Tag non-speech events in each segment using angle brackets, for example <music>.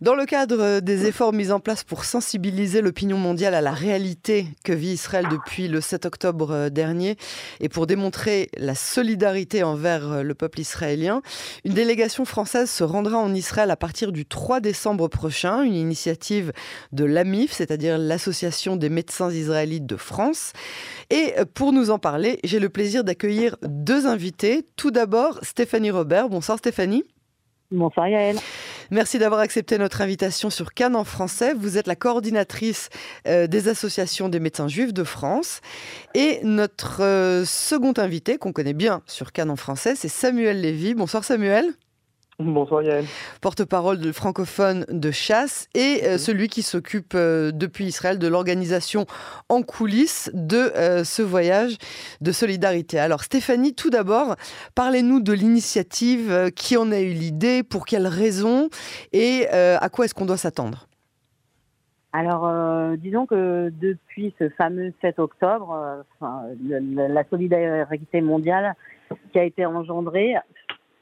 Dans le cadre des efforts mis en place pour sensibiliser l'opinion mondiale à la réalité que vit Israël depuis le 7 octobre dernier et pour démontrer la solidarité envers le peuple israélien, une délégation française se rendra en Israël à partir du 3 décembre prochain, une initiative de l'AMIF, c'est-à-dire l'Association des médecins israélites de France. Et pour nous en parler, j'ai le plaisir d'accueillir deux invités. Tout d'abord, Stéphanie Robert. Bonsoir Stéphanie. Bonsoir Yael. Merci d'avoir accepté notre invitation sur Cannes en français. Vous êtes la coordinatrice euh, des associations des médecins juifs de France. Et notre euh, second invité, qu'on connaît bien sur Cannes français, c'est Samuel Lévy. Bonsoir Samuel. <laughs> Bonsoir Yael. Porte-parole de francophone de chasse et euh, celui qui s'occupe euh, depuis Israël de l'organisation en coulisses de euh, ce voyage de solidarité. Alors Stéphanie, tout d'abord, parlez-nous de l'initiative, qui en a eu l'idée, pour quelles raisons et à quoi est-ce qu'on doit s'attendre? Alors, disons que depuis ce fameux 7 octobre, la solidarité mondiale qui a été engendrée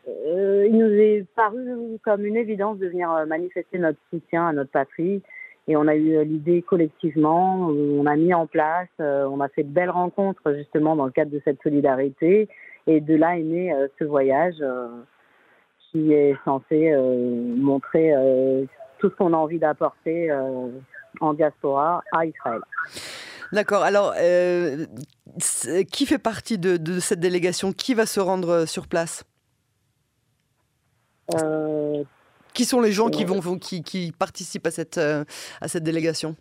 euh, il nous est paru comme une évidence de venir euh, manifester notre soutien à notre patrie. Et on a eu euh, l'idée collectivement, on a mis en place, on a fait de belles rencontres justement dans le cadre de cette solidarité. Et de là est né ce voyage qui est censé montrer tout ce qu'on a envie d'apporter en diaspora à Israël. D'accord. Alors, qui fait partie de, cette délégation? Qui va se rendre sur place? Qui sont les gens qui, vont, qui, qui participent à cette, euh, à cette délégation?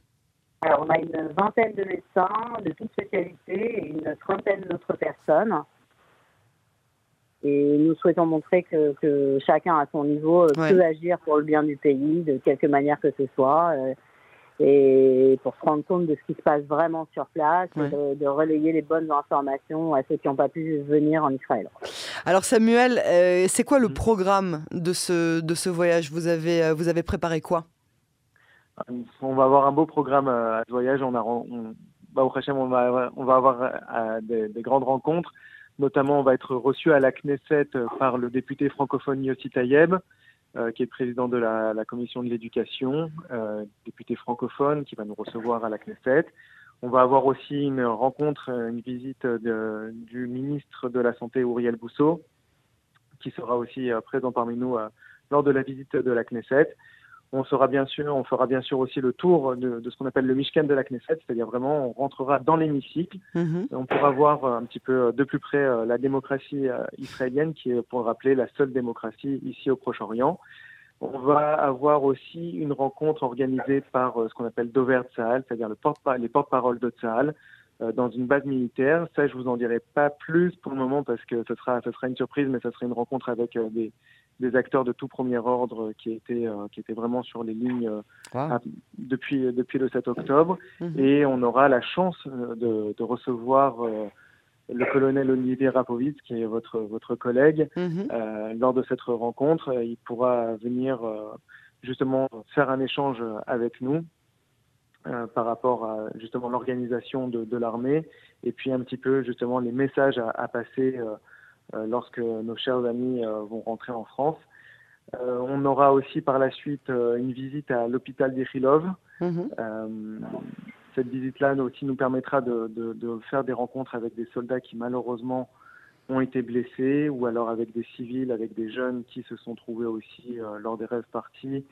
Alors, on a une vingtaine de médecins de toutes spécialités et une trentaine d'autres personnes. Et nous souhaitons montrer que, que, chacun à son niveau peut agir pour le bien du pays de quelque manière que ce soit. Euh, et pour se rendre compte de ce qui se passe vraiment sur place, de, relayer les bonnes informations à ceux qui n'ont pas pu venir en Israël. Alors Samuel, euh, c'est quoi le mm. programme de ce, de ce voyage? Vous avez, euh, vous avez préparé quoi? On va avoir un beau programme euh, à ce voyage. On, a, on, bah, au on, va, on va avoir des, des, grandes rencontres. Notamment, on va être reçu à la Knesset par le député francophone Yossi Tayeb. Euh, qui est président de la, commission de l'éducation, euh, député francophone, qui va nous recevoir à la Knesset. On va avoir aussi une rencontre, une visite du ministre de la Santé, Uriel Bousseau, qui sera aussi euh, présent parmi nous lors de la visite de la Knesset. On sera bien sûr, on fera bien sûr aussi le tour de, de ce qu'on appelle le Mishkan de la Knesset, c'est-à-dire vraiment on rentrera dans l'hémicycle. Mm-hmm. On pourra voir un petit peu de plus près euh, la démocratie euh, israélienne, qui est pour rappeler la seule démocratie ici au Proche-Orient. On va avoir aussi une rencontre organisée par euh, ce qu'on appelle Dover Tzahal, c'est-à-dire le porte les porte-paroles de Tzahal, dans une base militaire. Ça, je vous en dirai pas plus pour le moment parce que ce sera, ce sera une surprise, mais ce sera une rencontre avec des, des acteurs de tout premier ordre qui étaient, euh, qui étaient vraiment sur les lignes euh, depuis, depuis le 7 octobre. Mhm. Et on aura la chance euh, de, de recevoir le colonel Olivier Rapovitz, qui est votre, votre collègue, mhm. lors de cette rencontre. Il pourra venir justement faire un échange avec nous par rapport à justement l'organisation de, de l'armée et puis un petit peu justement les messages à, à passer euh, lorsque nos chers amis euh, vont rentrer en France. Euh, on aura aussi par la suite une visite à l'hôpital d'Ichilov. Mhm. cette visite-là aussi nous permettra de, de, de, faire des rencontres avec des soldats qui malheureusement ont été blessés ou alors avec des civils, avec des jeunes qui se sont trouvés aussi lors des rêves partis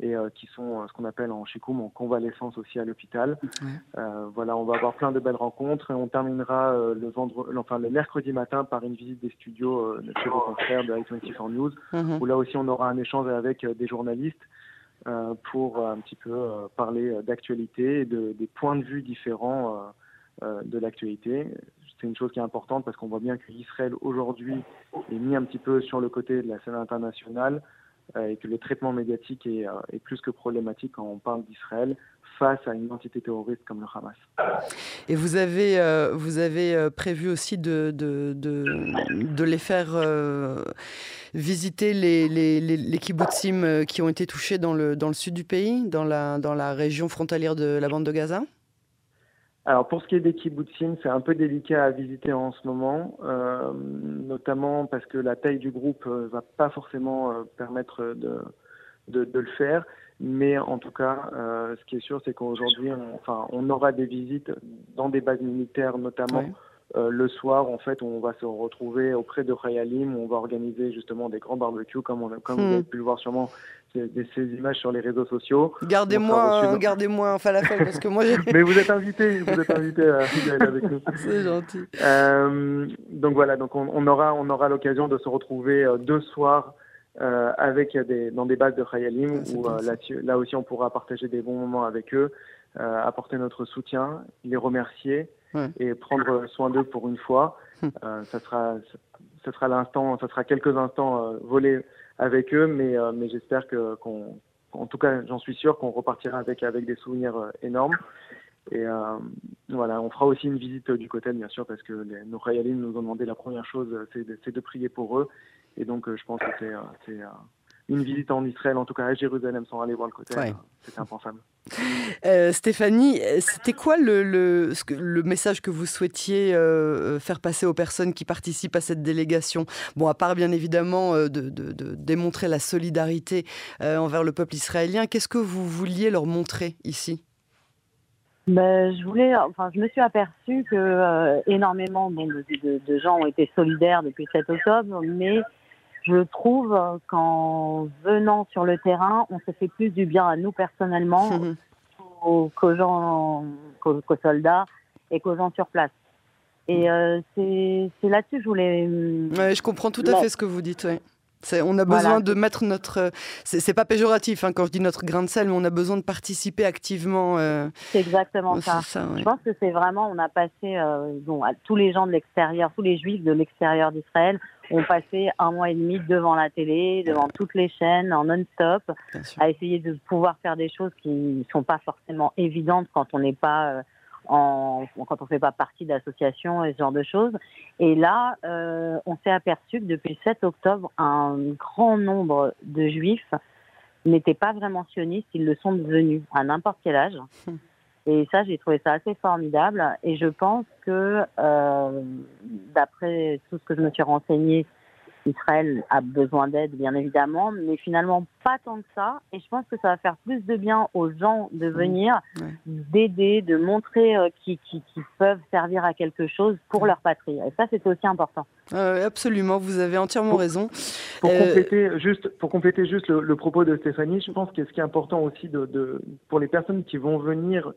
et euh, qui sont euh, ce qu'on appelle en chikoum en convalescence aussi à l'hôpital. Euh, voilà, on va avoir plein de belles rencontres et on terminera le vendredi, enfin le mercredi matin par une visite des studios chez vos confrères de i24 News, mhm. où là aussi on aura un échange avec des journalistes. pour un petit peu parler d'actualité et de, des points de vue différents de l'actualité. C'est une chose qui est importante parce qu'on voit bien qu'Israël aujourd'hui est mis un petit peu sur le côté de la scène internationale et que le traitement médiatique est, euh, est, plus que problématique quand on parle d'Israël face à une entité terroriste comme le Hamas. Et vous avez, euh, vous avez prévu aussi de, de, les faire visiter les, les, les, les kibbutzim qui ont été touchés dans le, dans le sud du pays, dans la, dans la région frontalière de la bande de Gaza? Alors pour ce qui est des kibbutzim, c'est un peu délicat à visiter en ce moment, euh, notamment parce que la taille du groupe euh, va pas forcément euh, permettre de, de, de, le faire. Mais en tout cas, euh, ce qui est sûr, c'est qu'aujourd'hui, on, enfin, on aura des visites dans des bases militaires, notamment euh, le soir, en fait, on va se retrouver auprès de Khayalim, où on va organiser justement des grands barbecues, comme, on, comme vous hmm. avez pu le voir sûrement ces, ces, images sur les réseaux sociaux. Gardez-moi, gardez-moi un falafel parce que moi. <laughs> Mais vous êtes invité, vous êtes invité à aller avec nous. <laughs> C'est gentil. Euh, donc voilà, donc on, on aura, on aura l'occasion de se retrouver euh, deux soirs euh, avec des, dans des bases de Khayalim, où euh, là, là, aussi on pourra partager des bons moments avec eux, euh, apporter notre soutien, les remercier et prendre soin d'eux pour une fois. Hum. ça sera, ça sera l'instant, ça sera quelques instants volés avec eux, mais, mais j'espère que, qu'on, en tout cas, j'en suis sûr qu'on repartira avec, avec des souvenirs énormes. Et euh, voilà, on fera aussi une visite du côté, bien sûr, parce que nos Khayalim nous ont demandé la première chose, c'est de, prier pour eux. Et donc, euh, je pense que c'est euh, euh, une visite en Israël, en tout cas à Jérusalem, sans aller voir le côté. C'est impensable. <laughs> Stéphanie, c'était quoi le, le, le, message que vous souhaitiez faire passer aux personnes qui participent à cette délégation? Bon, à part bien évidemment de, de, de démontrer la solidarité envers le peuple israélien, qu'est-ce que vous vouliez leur montrer ici? Ben, je voulais, enfin, je me suis aperçue que énormément de, de, gens ont été solidaires depuis 7 octobre, mais je trouve qu'en venant sur le terrain, on se fait plus du bien à nous personnellement <laughs> qu'aux gens, qu'aux soldats et qu'aux gens sur place. Et euh, c'est là-dessus que je voulais. Ouais, je comprends tout à fait ce que vous dites. Ouais. On a besoin de mettre notre. C'est pas péjoratif hein, quand je dis notre grain de sel, mais on a besoin de participer activement. Euh... C'est exactement ça. Je pense que c'est vraiment. On a passé. Euh, bon, à tous les gens de l'extérieur, tous les juifs de l'extérieur d'Israël ont passé un mois et demi devant la télé, devant toutes les chaînes, en non-stop, à essayer de pouvoir faire des choses qui ne sont pas forcément évidentes quand on n'est pas. Euh, en, quand on ne fait pas partie d'associations et ce genre de choses. Et là, euh, on s'est aperçu que depuis le 7 octobre, un grand nombre de juifs n'étaient pas vraiment sionistes, ils le sont devenus à n'importe quel âge. Et ça, j'ai trouvé ça assez formidable. Et je pense que, euh, d'après tout ce que je me suis renseigné Israël a besoin d'aide, bien évidemment, mais finalement pas tant que ça. Et je pense que ça va faire plus de bien aux gens de mmh. venir, d'aider, de montrer euh, qu'ils peuvent servir à quelque chose pour leur patrie. Et ça, c'est aussi important. Euh, absolument, vous avez entièrement raison. Pour, euh, compléter juste, pour compléter juste le, propos de Stéphanie, je pense que ce qui est important aussi de, de, pour les personnes qui vont venir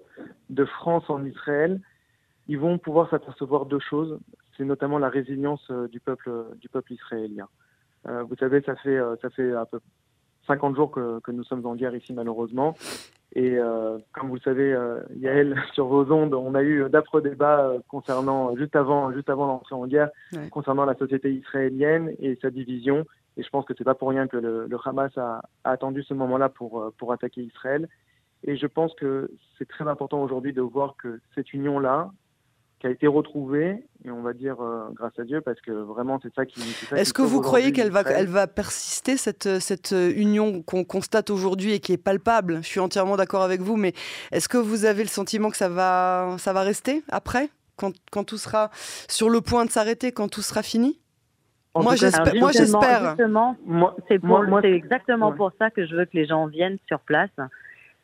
de France en Israël, ils vont pouvoir s'apercevoir deux choses c'est notamment la résilience euh, du peuple du peuple israélien. Euh, vous savez, ça fait euh, ça fait à peu 50 jours que, que, nous sommes en guerre ici malheureusement. Et comme vous le savez, Yael, <laughs> sur vos ondes, on a eu d'affreux débats concernant juste avant juste avant l'entrée en guerre concernant la société israélienne et sa division. Et je pense que c'est pas pour rien que le, le Hamas a, a, attendu ce moment-là pour pour attaquer Israël. Et je pense que c'est très important aujourd'hui de voir que cette union-là, qui a été retrouvée, et on va dire euh, grâce à Dieu, parce que vraiment c'est ça qui. Est-ce que vous croyez qu'elle va, elle va persister, cette, cette union qu'on constate aujourd'hui et qui est palpable? Je suis entièrement d'accord avec vous, mais est-ce que vous avez le sentiment que ça va, ça va rester après quand, quand tout sera sur le point de s'arrêter, quand tout sera fini? Moi, j'espère. Moi, j'espère. C'est exactement pour ça que je veux que les gens viennent sur place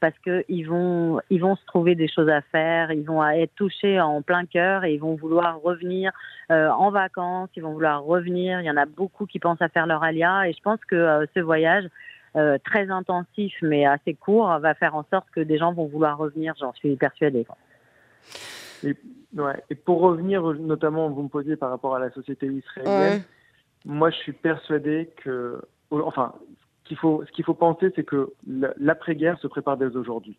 parce qu'ils vont, ils vont se trouver des choses à faire, ils vont être touchés en plein cœur et ils vont vouloir revenir euh, en vacances, ils vont vouloir revenir. Il y en a beaucoup qui pensent à faire leur alia et je pense que euh, ce voyage euh, très intensif mais assez court va faire en sorte que des gens vont vouloir revenir, j'en suis persuadée. Et, ouais, et pour revenir, notamment, vous me posiez par rapport à la société israélienne, moi je suis persuadé que, enfin, faut, ce qu'il faut penser, c'est que l'après-guerre se prépare dès aujourd'hui.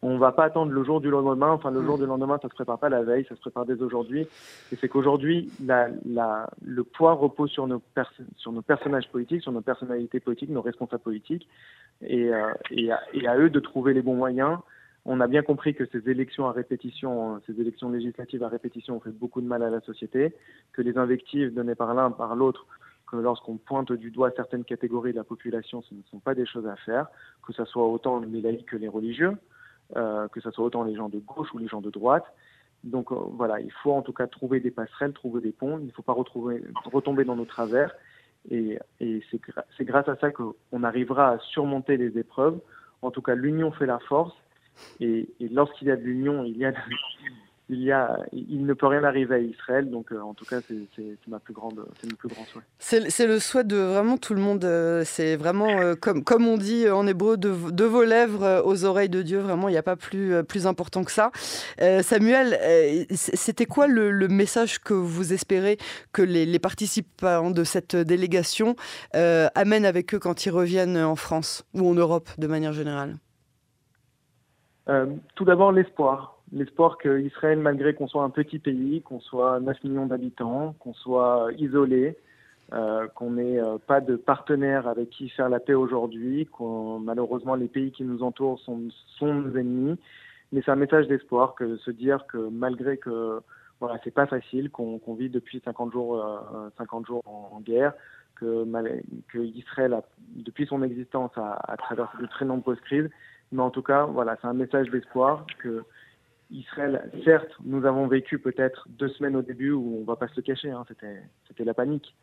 On ne va pas attendre le jour du lendemain. Enfin, le jour du lendemain, ça se prépare pas la veille, ça se prépare dès aujourd'hui. Et c'est qu'aujourd'hui, la, la, le poids repose sur nos, sur nos personnages politiques, sur nos personnalités politiques, nos responsables politiques, et, euh, et, à, et, à, eux de trouver les bons moyens. On a bien compris que ces élections à répétition, ces élections législatives à répétition ont fait beaucoup de mal à la société, que les invectives données par l'un par l'autre que lorsqu'on pointe du doigt certaines catégories de la population, ce ne sont pas des choses à faire, que ce soit autant les laïcs que les religieux, euh, que ce soit autant les gens de gauche ou les gens de droite. Donc euh, voilà, il faut en tout cas trouver des passerelles, trouver des ponts, il ne faut pas retomber dans nos travers. Et, c'est grâce à ça qu'on arrivera à surmonter les épreuves En tout cas, l'union fait la force. Et, et lorsqu'il y a de l'union, il y a, il y a, il ne peut rien arriver à Israël. Donc, euh, en tout cas, c'est ma plus grande, c'est mon plus grand souhait. C'est le souhait de vraiment tout le monde. Euh, c'est vraiment euh, comme, comme on dit en hébreu, de, de, vos lèvres aux oreilles de Dieu. Vraiment, il n'y a pas plus, plus important que ça. Samuel, c'était quoi le, le, message que vous espérez que les, les participants de cette délégation amènent avec eux quand ils reviennent en France ou en Europe de manière générale? Tout d'abord, l'espoir l'espoir qu'Israël, malgré qu'on soit un petit pays, qu'on soit 9 millions d'habitants, qu'on soit isolé, euh, qu'on n'ait euh, pas de partenaires avec qui faire la paix aujourd'hui, qu'on malheureusement les pays qui nous entourent sont, sont nos ennemis. Mais c'est un message d'espoir que de se dire que malgré que voilà, c'est pas facile, qu'on vit depuis 50 jours, euh, 50 jours en, guerre, que, que Israël, a, depuis son existence, a, a traversé de très nombreuses crises. Mais en tout cas, voilà, c'est un message d'espoir que Israël, certes, nous avons vécu peut-être deux semaines au début où on va pas se le cacher, hein, c'était la panique.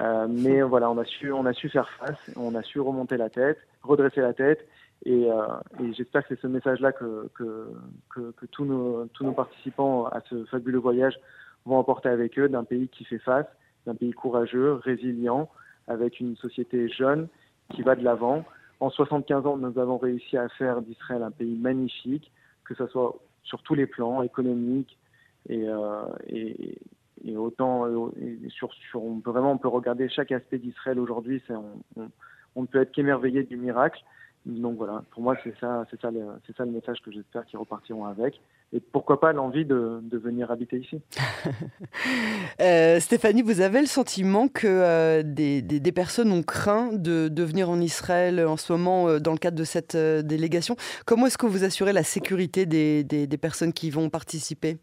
Euh, mais voilà, on a su on a su faire face, on a su remonter la tête, redresser la tête, et, euh, et j'espère que c'est ce message-là que que, que, que, tous nos tous nos participants à ce fabuleux voyage vont emporter avec eux d'un pays qui fait face, d'un pays courageux, résilient, avec une société jeune qui va de l'avant. En 75 ans, nous avons réussi à faire d'Israël un pays magnifique, que ce soit sur tous les plans économiques et, euh, et, et, autant et sur, sur, on peut vraiment on peut regarder chaque aspect d'Israël aujourd'hui on, on, on, ne peut être qu'émerveillé du miracle donc voilà pour moi c'est ça c'est ça c'est ça le message que j'espère qu'ils repartiront avec et pourquoi pas l'envie de, venir habiter ici. <laughs> euh, Stéphanie, vous avez le sentiment que euh, des, des, personnes ont craint de, de, venir en Israël en ce moment euh, dans le cadre de cette euh, délégation? Comment est-ce que vous assurez la sécurité des, des personnes qui vont participer?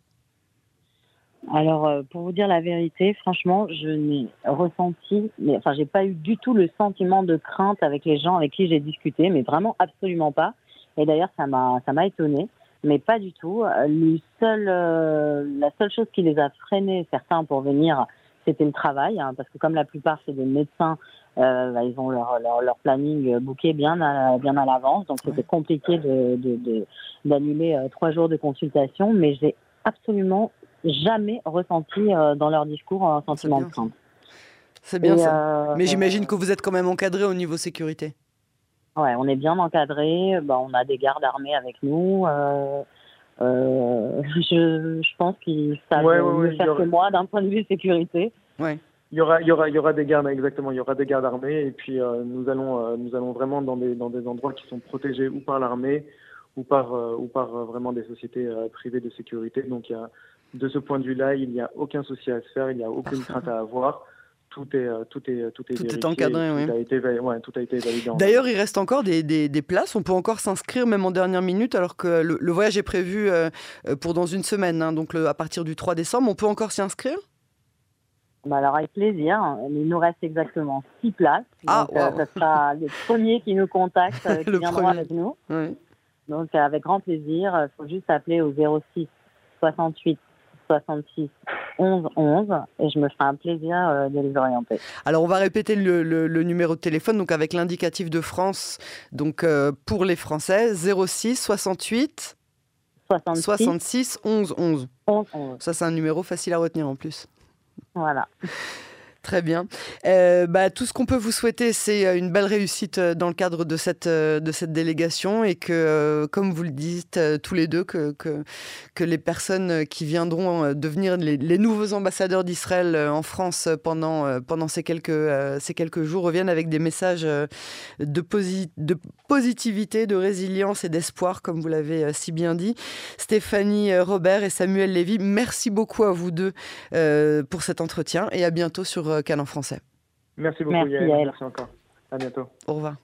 Alors, euh, pour vous dire la vérité, franchement, je n'ai ressenti, mais enfin, j'ai pas eu du tout le sentiment de crainte avec les gens avec qui j'ai discuté, mais vraiment absolument pas. Et d'ailleurs, ça m'a, ça m'a étonné mais pas du tout. Le seul, euh, la seule chose qui les a freinés, certains, pour venir, c'était le travail, hein, parce que comme la plupart c'est des médecins, euh, bah, ils ont leur, leur, leur, planning booké bien à, bien à l'avance, donc c'était compliqué de, de, d'annuler euh, trois jours de consultation, mais j'ai absolument jamais ressenti euh, dans leur discours un sentiment de crainte. C'est bien Et, ça. mais j'imagine que vous êtes quand même encadré au niveau sécurité. Ouais, on est bien encadré. Bah, on a des gardes armés avec nous. Euh, euh, <laughs> je, je, pense qu'ils savent ouais, ouais, mieux faire aura... que moi d'un point de vue sécurité. Ouais. Il y aura, il y aura, il y aura des gardes exactement. Il y aura des gardes armés et puis euh, nous allons, euh, nous allons vraiment dans des dans des endroits qui sont protégés ou par l'armée ou par euh, ou par vraiment des sociétés privées de sécurité. Donc il y a, de ce point de vue-là, il n'y a aucun souci à se faire. Il n'y a aucune crainte à avoir tout est tout est tout est, tout est encadré, oui. Tout a été, ouais, tout a été validé. D'ailleurs, il reste encore des, des, des, places. On peut encore s'inscrire même en dernière minute, alors que le, le voyage est prévu euh, pour dans une semaine, hein, donc le, à partir du 3 décembre. On peut encore s'y inscrire? Bah alors avec plaisir. Il nous reste exactement six places. Ah, donc, wow. euh, ce sera les premiers qui nous contactent, euh, <laughs> qui premier. avec nous. Oui. Donc avec grand plaisir. Il faut juste appeler au 06 68 66 11 11 et je me ferai un plaisir euh, de les orienter. Alors on va répéter le, le, le numéro de téléphone donc avec l'indicatif de France donc euh, pour les Français 06 68 66, 66 11 11. 11 11. Ça c'est un numéro facile à retenir en plus. Voilà. Très bien. Euh, bah, tout ce qu'on peut vous souhaiter, c'est une belle réussite dans le cadre de cette, de cette délégation et que, euh, comme vous le dites euh, tous les deux, que, que, les personnes qui viendront devenir les, nouveaux ambassadeurs d'Israël en France pendant, pendant ces, quelques, ces quelques jours reviennent avec des messages de, de positivité, de résilience et d'espoir, comme vous l'avez si bien dit. Stéphanie Robert et Samuel Lévy, merci beaucoup à vous deux pour cet entretien et à bientôt sur Cannes en français. Merci beaucoup, Merci, Yael. Merci encore. À bientôt. Au revoir.